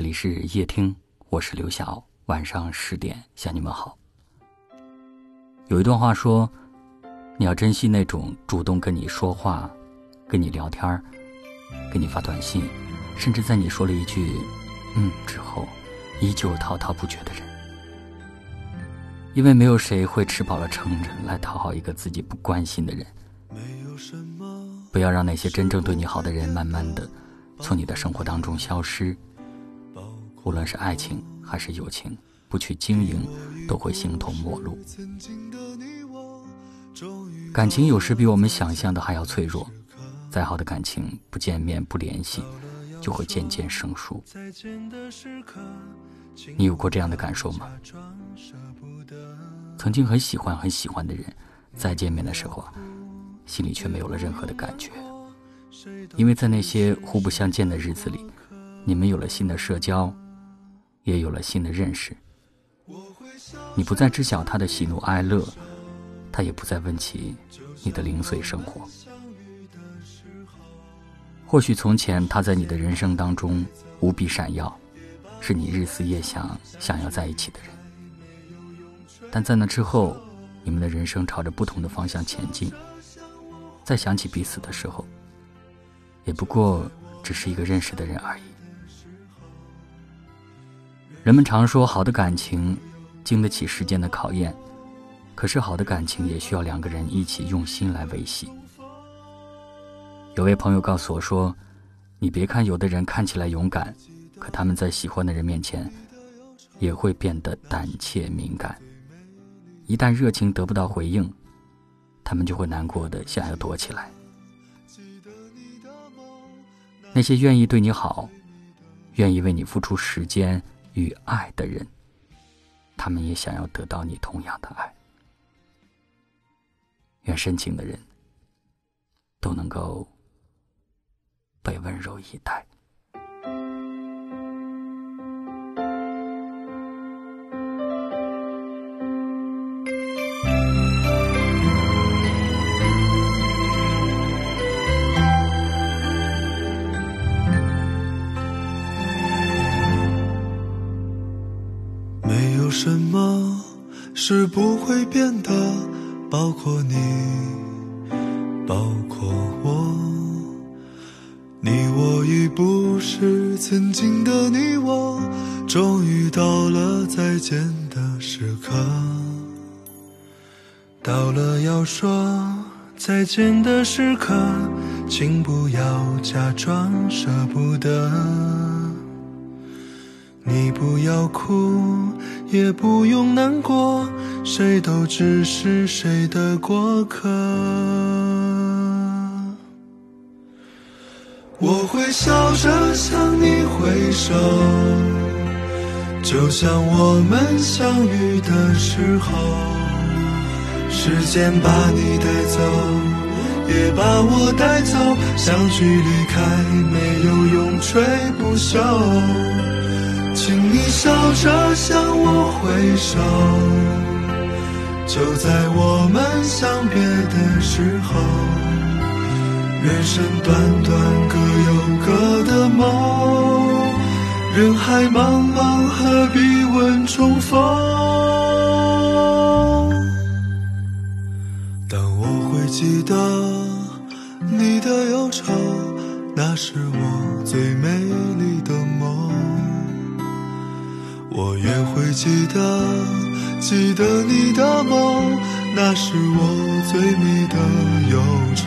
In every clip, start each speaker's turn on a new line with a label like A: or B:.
A: 这里是夜听，我是刘晓。晚上十点向你们好。有一段话说：“你要珍惜那种主动跟你说话、跟你聊天、给你发短信，甚至在你说了一句‘嗯’之后，依旧滔滔不绝的人。因为没有谁会吃饱了撑着来讨好一个自己不关心的人。不要让那些真正对你好的人慢慢的从你的生活当中消失。”无论是爱情还是友情，不去经营，都会形同陌路。感情有时比我们想象的还要脆弱，再好的感情，不见面不联系，就会渐渐生疏。你有过这样的感受吗？曾经很喜欢很喜欢的人，再见面的时候啊，心里却没有了任何的感觉，因为在那些互不相见的日子里，你们有了新的社交。也有了新的认识，你不再知晓他的喜怒哀乐，他也不再问起你的零碎生活。或许从前他在你的人生当中无比闪耀，是你日思夜想想要在一起的人。但在那之后，你们的人生朝着不同的方向前进，再想起彼此的时候，也不过只是一个认识的人而已。人们常说，好的感情经得起时间的考验，可是好的感情也需要两个人一起用心来维系。有位朋友告诉我说：“你别看有的人看起来勇敢，可他们在喜欢的人面前也会变得胆怯敏感。一旦热情得不到回应，他们就会难过的想要躲起来。那些愿意对你好，愿意为你付出时间。”与爱的人，他们也想要得到你同样的爱。愿深情的人都能够被温柔以待。
B: 么是不会变的？包括你，包括我。你我已不是曾经的你我，终于到了再见的时刻。到了要说再见的时刻，请不要假装舍不得。你不要哭。也不用难过，谁都只是谁的过客。我会笑着向你挥手，就像我们相遇的时候。时间把你带走，也把我带走，相聚离开没有永垂不朽。请你笑着向我挥手，就在我们相别的时候。人生短短，各有各的梦。人海茫茫，何必问重逢？但我会记得你的忧愁，那是我最美丽。我也会记得，记得你的梦，那是我最美的忧愁。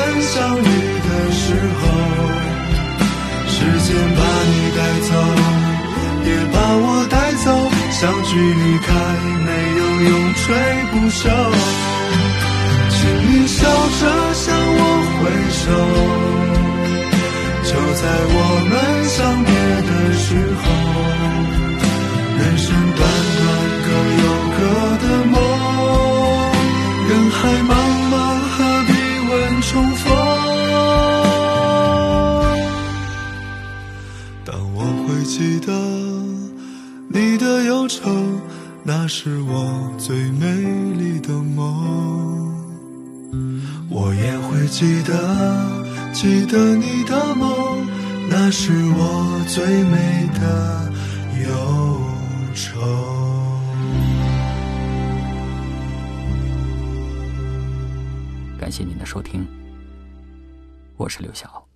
B: 相聚离开，没有永垂不朽。请你笑着向我挥手，就在我们相别是我最美丽的梦。我也会记得，记得你的梦，那是我最美的忧愁。
A: 感谢您的收听，我是刘晓。